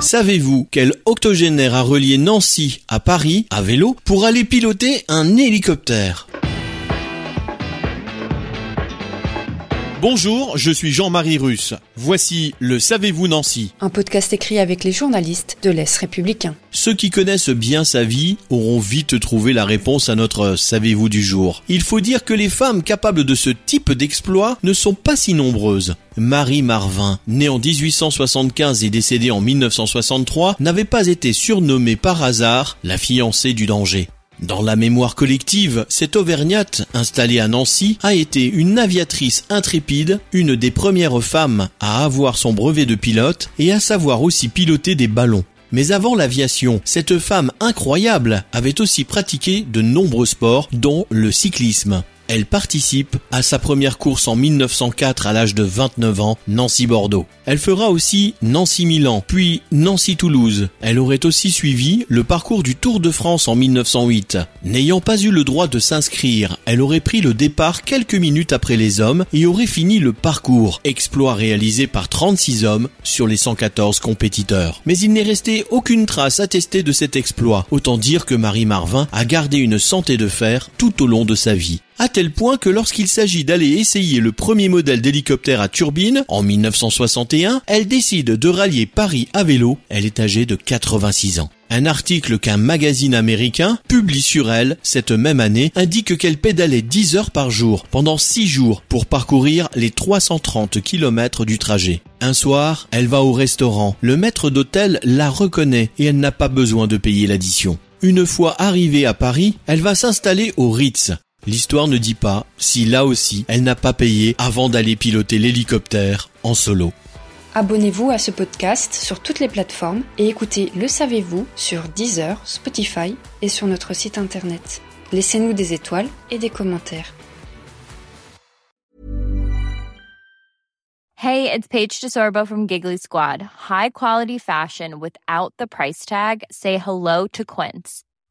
Savez-vous quel octogénaire a relié Nancy à Paris à vélo pour aller piloter un hélicoptère? Bonjour, je suis Jean-Marie Russe. Voici le Savez-vous Nancy Un podcast écrit avec les journalistes de l'Est républicain. Ceux qui connaissent bien sa vie auront vite trouvé la réponse à notre Savez-vous du jour. Il faut dire que les femmes capables de ce type d'exploit ne sont pas si nombreuses. Marie Marvin, née en 1875 et décédée en 1963, n'avait pas été surnommée par hasard la fiancée du danger. Dans la mémoire collective, cette Auvergnate, installée à Nancy, a été une aviatrice intrépide, une des premières femmes à avoir son brevet de pilote et à savoir aussi piloter des ballons. Mais avant l'aviation, cette femme incroyable avait aussi pratiqué de nombreux sports, dont le cyclisme. Elle participe à sa première course en 1904 à l'âge de 29 ans, Nancy-Bordeaux. Elle fera aussi Nancy-Milan, puis Nancy-Toulouse. Elle aurait aussi suivi le parcours du Tour de France en 1908. N'ayant pas eu le droit de s'inscrire, elle aurait pris le départ quelques minutes après les hommes et aurait fini le parcours, exploit réalisé par 36 hommes sur les 114 compétiteurs. Mais il n'est resté aucune trace attestée de cet exploit. Autant dire que Marie Marvin a gardé une santé de fer tout au long de sa vie à tel point que lorsqu'il s'agit d'aller essayer le premier modèle d'hélicoptère à turbine, en 1961, elle décide de rallier Paris à vélo, elle est âgée de 86 ans. Un article qu'un magazine américain publie sur elle cette même année indique qu'elle pédalait 10 heures par jour pendant 6 jours pour parcourir les 330 km du trajet. Un soir, elle va au restaurant. Le maître d'hôtel la reconnaît et elle n'a pas besoin de payer l'addition. Une fois arrivée à Paris, elle va s'installer au Ritz, L'histoire ne dit pas si là aussi elle n'a pas payé avant d'aller piloter l'hélicoptère en solo. Abonnez-vous à ce podcast sur toutes les plateformes et écoutez Le Savez-vous sur Deezer, Spotify et sur notre site internet. Laissez-nous des étoiles et des commentaires. Hey, it's Paige DeSorbo from Giggly Squad. High quality fashion without the price tag. Say hello to Quince.